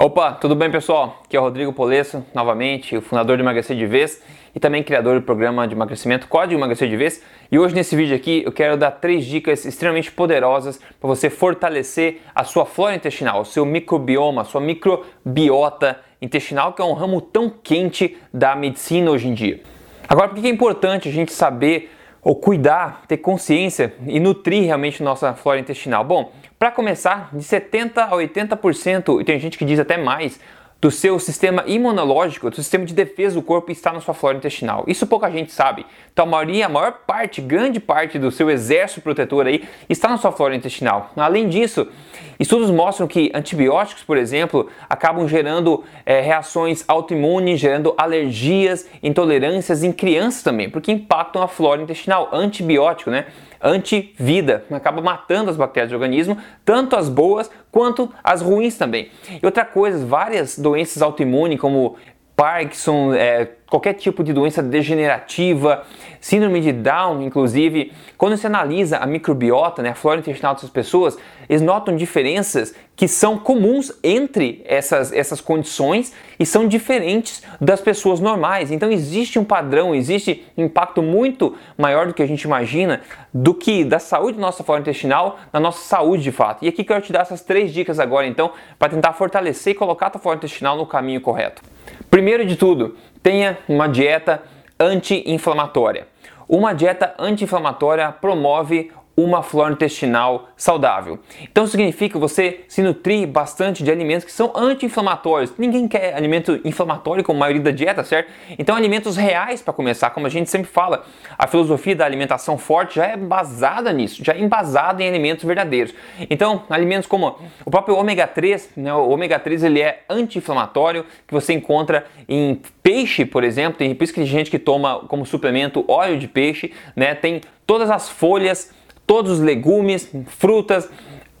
Opa, tudo bem pessoal? Aqui é o Rodrigo Polesso, novamente, o fundador do Emagrecer de Vez e também criador do programa de emagrecimento Código Emagrecer de Vez. E hoje nesse vídeo aqui eu quero dar três dicas extremamente poderosas para você fortalecer a sua flora intestinal, o seu microbioma, a sua microbiota intestinal, que é um ramo tão quente da medicina hoje em dia. Agora, por que é importante a gente saber ou cuidar, ter consciência e nutrir realmente nossa flora intestinal? Bom, para começar, de 70 a 80%, e tem gente que diz até mais, do seu sistema imunológico, do sistema de defesa do corpo está na sua flora intestinal. Isso pouca gente sabe. Então a maioria, a maior parte, grande parte do seu exército protetor aí está na sua flora intestinal. Além disso, estudos mostram que antibióticos, por exemplo, acabam gerando é, reações autoimunes, gerando alergias, intolerâncias em crianças também, porque impactam a flora intestinal. Antibiótico, né? antivida, acaba matando as bactérias do organismo, tanto as boas quanto as ruins também. E outra coisa, várias doenças autoimunes como Parkinson, é, qualquer tipo de doença degenerativa, síndrome de Down, inclusive, quando se analisa a microbiota, né, a flora intestinal dessas pessoas, eles notam diferenças que são comuns entre essas, essas condições e são diferentes das pessoas normais. Então existe um padrão, existe impacto muito maior do que a gente imagina do que da saúde da nossa flora intestinal na nossa saúde de fato. E aqui quero te dar essas três dicas agora então para tentar fortalecer e colocar a tua flora intestinal no caminho correto. Primeiro de tudo, tenha uma dieta anti-inflamatória. Uma dieta anti-inflamatória promove uma flora intestinal saudável. Então significa você se nutrir bastante de alimentos que são anti-inflamatórios. Ninguém quer alimento inflamatório como a maioria da dieta, certo? Então alimentos reais para começar, como a gente sempre fala. A filosofia da alimentação forte já é basada nisso, já é embasada em alimentos verdadeiros. Então, alimentos como o próprio ômega 3, né? O ômega 3 ele é anti-inflamatório, que você encontra em peixe, por exemplo, tem por isso que tem gente que toma como suplemento óleo de peixe, né? Tem todas as folhas todos os legumes, frutas,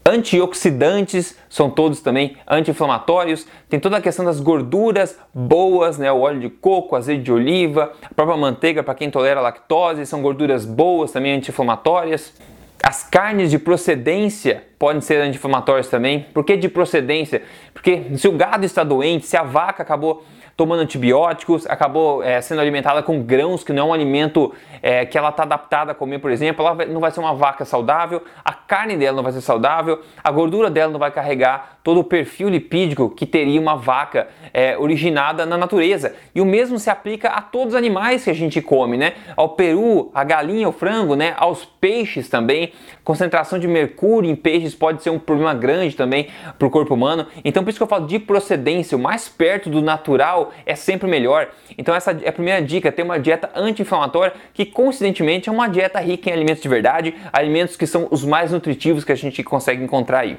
antioxidantes, são todos também anti-inflamatórios. Tem toda a questão das gorduras boas, né? O óleo de coco, azeite de oliva, a própria manteiga para quem tolera lactose, são gorduras boas também anti-inflamatórias. As carnes de procedência podem ser anti-inflamatórias também. Por que de procedência? Porque se o gado está doente, se a vaca acabou tomando antibióticos, acabou é, sendo alimentada com grãos, que não é um alimento é, que ela está adaptada a comer, por exemplo, ela não vai ser uma vaca saudável, a carne dela não vai ser saudável, a gordura dela não vai carregar todo o perfil lipídico que teria uma vaca é, originada na natureza. E o mesmo se aplica a todos os animais que a gente come, né? Ao peru, a galinha, o frango, né? Aos peixes também. Concentração de mercúrio em peixes pode ser um problema grande também para o corpo humano. Então por isso que eu falo de procedência, o mais perto do natural é sempre melhor. Então essa é a primeira dica, ter uma dieta anti-inflamatória que coincidentemente é uma dieta rica em alimentos de verdade, alimentos que são os mais nutritivos que a gente consegue encontrar aí.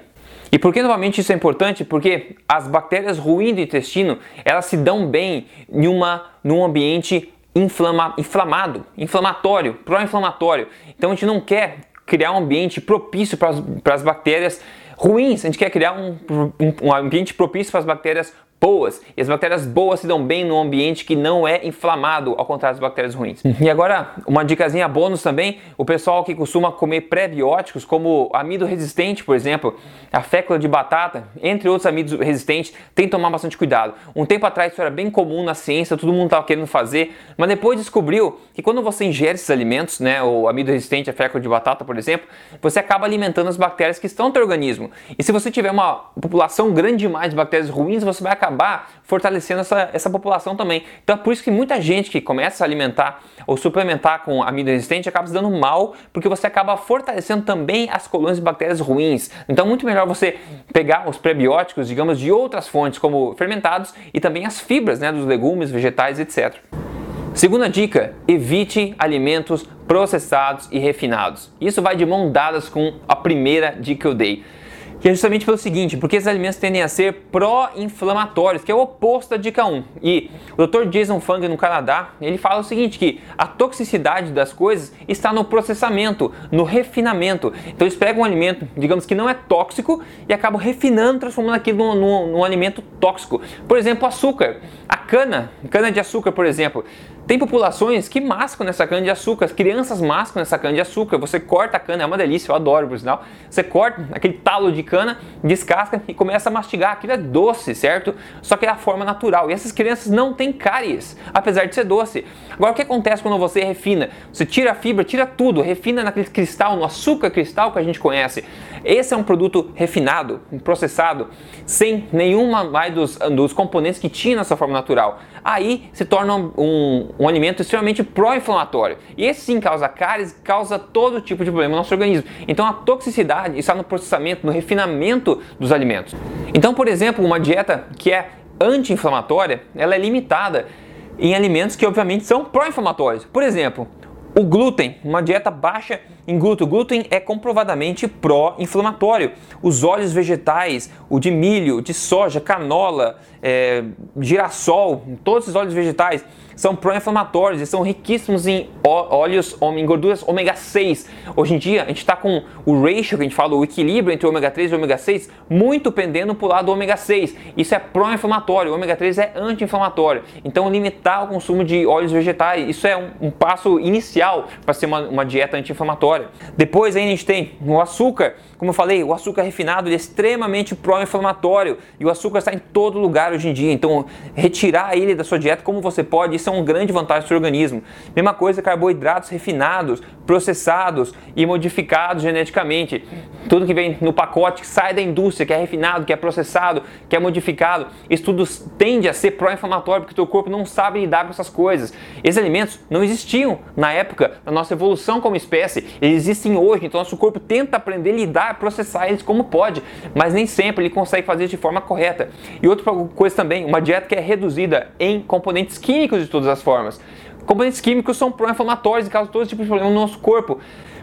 E por que novamente isso é importante? Porque as bactérias ruins do intestino, elas se dão bem em uma, num ambiente inflama, inflamado, inflamatório, pró-inflamatório. Então a gente não quer criar um ambiente propício para as bactérias ruins, a gente quer criar um, um, um ambiente propício para as bactérias boas. E as bactérias boas se dão bem no ambiente que não é inflamado, ao contrário das bactérias ruins. E agora, uma dicasinha bônus também, o pessoal que costuma comer pré-bióticos, como amido resistente, por exemplo, a fécula de batata, entre outros amidos resistentes, tem que tomar bastante cuidado. Um tempo atrás isso era bem comum na ciência, todo mundo estava querendo fazer, mas depois descobriu que quando você ingere esses alimentos, né, o amido resistente, a fécula de batata, por exemplo, você acaba alimentando as bactérias que estão no teu organismo. E se você tiver uma população grande demais de bactérias ruins, você vai acabar acabar fortalecendo essa, essa população também. Então é por isso que muita gente que começa a alimentar ou suplementar com amido resistente acaba se dando mal, porque você acaba fortalecendo também as colônias de bactérias ruins. Então é muito melhor você pegar os prebióticos, digamos, de outras fontes, como fermentados, e também as fibras né, dos legumes, vegetais, etc. Segunda dica: evite alimentos processados e refinados. Isso vai de mão dadas com a primeira dica que eu dei que é justamente pelo seguinte, porque esses alimentos tendem a ser pró-inflamatórios, que é o oposto da dica 1. E o Dr. Jason Fung no Canadá, ele fala o seguinte, que a toxicidade das coisas está no processamento, no refinamento. Então eles pegam um alimento, digamos que não é tóxico, e acabam refinando, transformando aquilo num, num, num alimento tóxico. Por exemplo, açúcar. A cana, cana de açúcar, por exemplo, Tem populações que mascam nessa cana de açúcar, as crianças mascam nessa cana de açúcar. Você corta a cana, é uma delícia, eu adoro por sinal. Você corta aquele talo de cana, descasca e começa a mastigar. Aquilo é doce, certo? Só que é a forma natural. E essas crianças não têm cáries, apesar de ser doce. Agora, o que acontece quando você refina? Você tira a fibra, tira tudo, refina naquele cristal, no açúcar cristal que a gente conhece. Esse é um produto refinado, processado, sem nenhuma mais dos, dos componentes que tinha nessa forma natural. Aí se torna um, um alimento extremamente pró-inflamatório. E esse sim causa cáries, causa todo tipo de problema no nosso organismo. Então a toxicidade está no processamento, no refinamento dos alimentos. Então, por exemplo, uma dieta que é anti-inflamatória, ela é limitada em alimentos que obviamente são pró-inflamatórios. Por exemplo, o glúten, uma dieta baixa em glúten. O glúten é comprovadamente pró-inflamatório. Os óleos vegetais, o de milho, de soja, canola, é, girassol, todos esses óleos vegetais são pró-inflamatórios e são riquíssimos em óleos, em gorduras ômega 6. Hoje em dia, a gente está com o ratio, que a gente fala, o equilíbrio entre ômega 3 e ômega 6, muito pendendo para o lado do ômega 6. Isso é pró-inflamatório, ômega 3 é anti-inflamatório. Então, limitar o consumo de óleos vegetais, isso é um, um passo inicial para ser uma, uma dieta anti-inflamatória. Depois, ainda a gente tem o açúcar. Como eu falei, o açúcar refinado é extremamente pró-inflamatório e o açúcar está em todo lugar hoje em dia. Então, retirar ele da sua dieta como você pode, isso é uma grande vantagem para o organismo. Mesma coisa, carboidratos refinados, processados e modificados geneticamente. Tudo que vem no pacote, que sai da indústria, que é refinado, que é processado, que é modificado, isso tudo tende a ser pró-inflamatório porque o teu corpo não sabe lidar com essas coisas. Esses alimentos não existiam na época da nossa evolução como espécie, eles existem hoje, então nosso corpo tenta aprender a lidar processar eles como pode, mas nem sempre ele consegue fazer de forma correta. E outra coisa também, uma dieta que é reduzida em componentes químicos de todas as formas. Componentes químicos são pró-inflamatórios e causam todo tipo de problema no nosso corpo.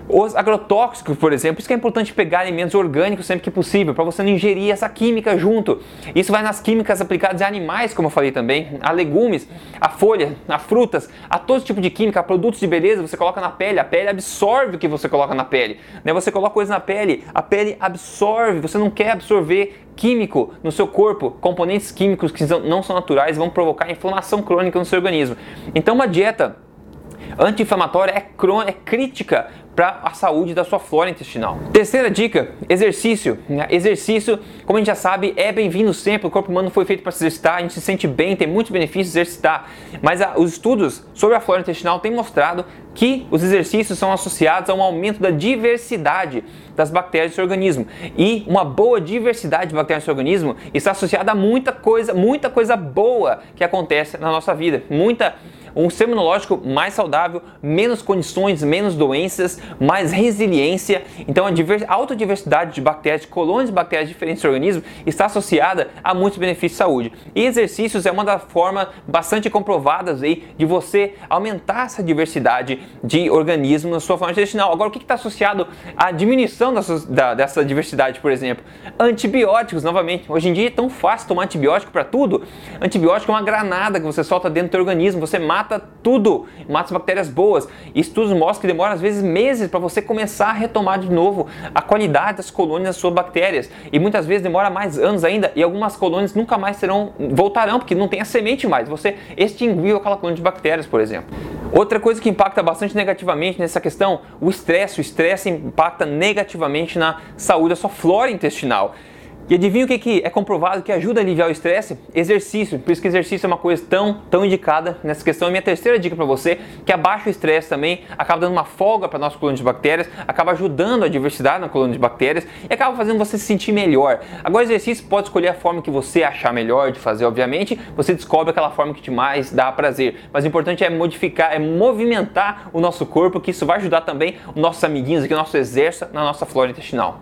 Os agrotóxicos, por exemplo, isso que é importante pegar alimentos orgânicos sempre que possível, para você não ingerir essa química junto. Isso vai nas químicas aplicadas em animais, como eu falei também, a legumes, a folha, a frutas, a todo tipo de química, a produtos de beleza, você coloca na pele, a pele absorve o que você coloca na pele. Né? Você coloca coisa na pele, a pele absorve, você não quer absorver químico no seu corpo, componentes químicos que não são naturais vão provocar inflamação crônica no seu organismo. Então uma dieta anti-inflamatória é, é crítica para a saúde da sua flora intestinal. Terceira dica: exercício. Exercício, como a gente já sabe, é bem-vindo sempre. O corpo humano foi feito para se exercitar, a gente se sente bem, tem muitos benefícios exercitar. Mas a, os estudos sobre a flora intestinal têm mostrado que os exercícios são associados a um aumento da diversidade das bactérias do seu organismo. E uma boa diversidade de bactérias do seu organismo está associada a muita coisa, muita coisa boa que acontece na nossa vida. Muita um sistema imunológico mais saudável, menos condições, menos doenças, mais resiliência. Então a, a alta diversidade de bactérias, de colônias de bactérias diferentes do organismo está associada a muitos benefícios de saúde. E exercícios é uma das formas bastante comprovadas aí de você aumentar essa diversidade de organismos na sua flora intestinal. Agora, o que está associado à diminuição dessa, da, dessa diversidade, por exemplo? Antibióticos, novamente. Hoje em dia é tão fácil tomar antibiótico para tudo. Antibiótico é uma granada que você solta dentro do organismo, você mata mata tudo, mata as bactérias boas. Estudos mostram que demora às vezes meses para você começar a retomar de novo a qualidade das colônias das suas bactérias. E muitas vezes demora mais anos ainda e algumas colônias nunca mais serão, voltarão, porque não tem a semente mais. Você extinguiu aquela colônia de bactérias, por exemplo. Outra coisa que impacta bastante negativamente nessa questão, o estresse. O estresse impacta negativamente na saúde da sua flora intestinal. E adivinha o que, que é comprovado que ajuda a aliviar o estresse? Exercício. Por isso que exercício é uma coisa tão, tão indicada nessa questão. E minha terceira dica para você, que abaixa o estresse também, acaba dando uma folga para nossa colônia de bactérias, acaba ajudando a diversidade na colônia de bactérias e acaba fazendo você se sentir melhor. Agora, exercício pode escolher a forma que você achar melhor de fazer, obviamente. Você descobre aquela forma que te mais dá prazer. Mas o importante é modificar, é movimentar o nosso corpo, que isso vai ajudar também os nossos amiguinhos aqui, o nosso exército na nossa flora intestinal.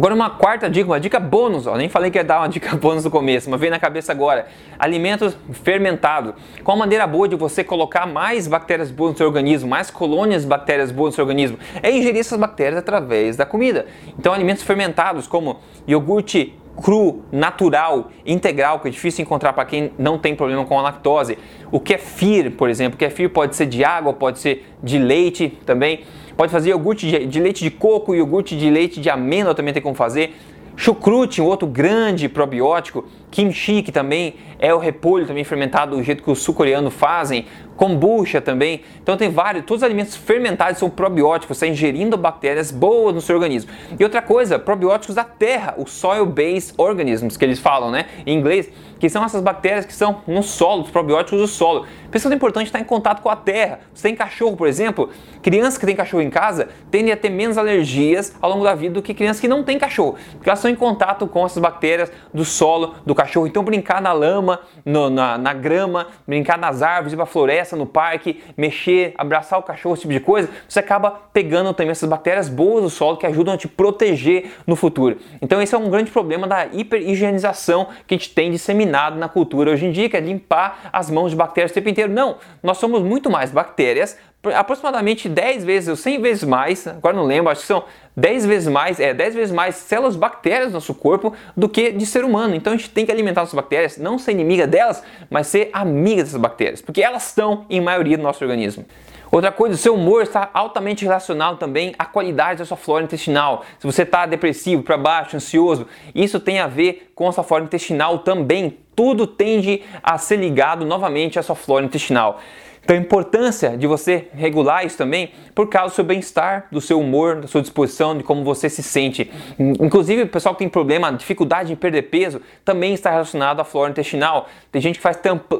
Agora uma quarta dica, uma dica bônus, ó. nem falei que ia dar uma dica bônus no começo, mas veio na cabeça agora. Alimentos fermentados. Qual a maneira boa de você colocar mais bactérias boas no seu organismo, mais colônias de bactérias boas no seu organismo? É ingerir essas bactérias através da comida. Então alimentos fermentados como iogurte cru, natural, integral, que é difícil encontrar para quem não tem problema com a lactose. O kefir, por exemplo, o kefir pode ser de água, pode ser de leite também. Pode fazer iogurte de, leite de coco, iogurte de leite de amêndoa também tem como fazer. Chucrute, um outro grande probiótico. Kimchi, que também é o repolho também fermentado do jeito que os sul-coreanos fazem. kombucha também. Então tem vários, todos os alimentos fermentados são probióticos, você está ingerindo bactérias boas no seu organismo. E outra coisa, probióticos da terra, os soil-based organisms que eles falam, né, em inglês, que são essas bactérias que são no solo, os probióticos do solo. Pensando importante estar em contato com a terra. Você tem cachorro, por exemplo, crianças que têm cachorro em casa tendem a ter menos alergias ao longo da vida do que crianças que não têm cachorro, porque elas estão em contato com essas bactérias do solo do cachorro. Então brincar na lama, no, na, na grama, brincar nas árvores, ir para a floresta, no parque, mexer, abraçar o cachorro, esse tipo de coisa, você acaba pegando também essas bactérias boas do solo que ajudam a te proteger no futuro. Então esse é um grande problema da hiperhigienização que a gente tem disseminado na cultura hoje em dia, que é limpar as mãos de bactérias o tempo inteiro. Não, nós somos muito mais bactérias, aproximadamente 10 vezes ou 100 vezes mais, agora não lembro, acho que são 10 vezes mais, é 10 vezes mais células bactérias no nosso corpo do que de ser humano. Então a gente tem que alimentar nossas bactérias, não ser inimiga delas, mas ser amiga dessas bactérias, porque elas estão em maioria do nosso organismo. Outra coisa, o seu humor está altamente relacionado também à qualidade da sua flora intestinal. Se você está depressivo, para baixo, ansioso, isso tem a ver com a sua flora intestinal também. Tudo tende a ser ligado novamente à sua flora intestinal. Então a importância de você regular isso também por causa do seu bem-estar, do seu humor, da sua disposição, de como você se sente. Inclusive, o pessoal que tem problema, dificuldade em perder peso, também está relacionado à flora intestinal. Tem gente que faz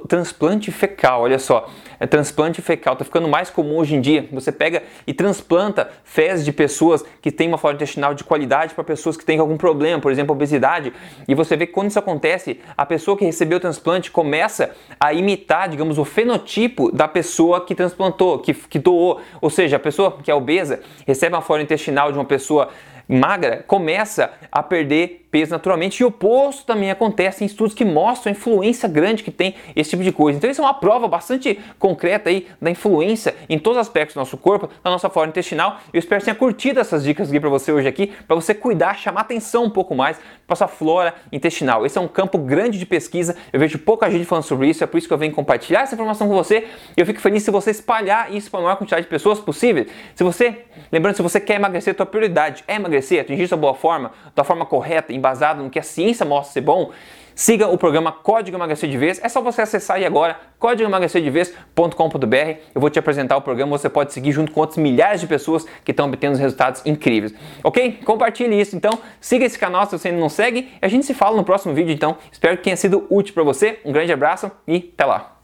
transplante fecal, olha só. É transplante fecal, está ficando mais comum hoje em dia. Você pega e transplanta fezes de pessoas que têm uma flora intestinal de qualidade para pessoas que têm algum problema, por exemplo, obesidade. E você vê que quando isso acontece, a pessoa que recebeu o transplante começa a imitar, digamos, o fenotipo da pessoa que transplantou, que, que doou. Ou seja, a pessoa que é obesa recebe uma flora intestinal de uma pessoa magra, começa a perder peso naturalmente. E o oposto também acontece em estudos que mostram a influência grande que tem esse tipo de coisa. Então isso é uma prova bastante concreta aí da influência em todos os aspectos do nosso corpo, da nossa flora intestinal. Eu espero que tenha curtido essas dicas aqui para você hoje aqui, para você cuidar, chamar atenção um pouco mais para sua flora intestinal. Esse é um campo grande de pesquisa. Eu vejo pouca gente falando sobre isso, é por isso que eu venho compartilhar essa informação com você. Eu fico feliz se você espalhar isso para a maior quantidade de pessoas possível. Se você, lembrando, se você quer emagrecer, a tua prioridade é emagrecer, atingir sua boa forma, da forma correta, embasado no que a ciência mostra ser bom, siga o programa Código Emagrecer de Vez. É só você acessar aí agora códigoemagrecerdevez.com.br. Eu vou te apresentar o programa, você pode seguir junto com outros milhares de pessoas que estão obtendo resultados incríveis. Ok? Compartilhe isso então, siga esse canal se você ainda não segue a gente se fala no próximo vídeo então. Espero que tenha sido útil para você. Um grande abraço e até lá.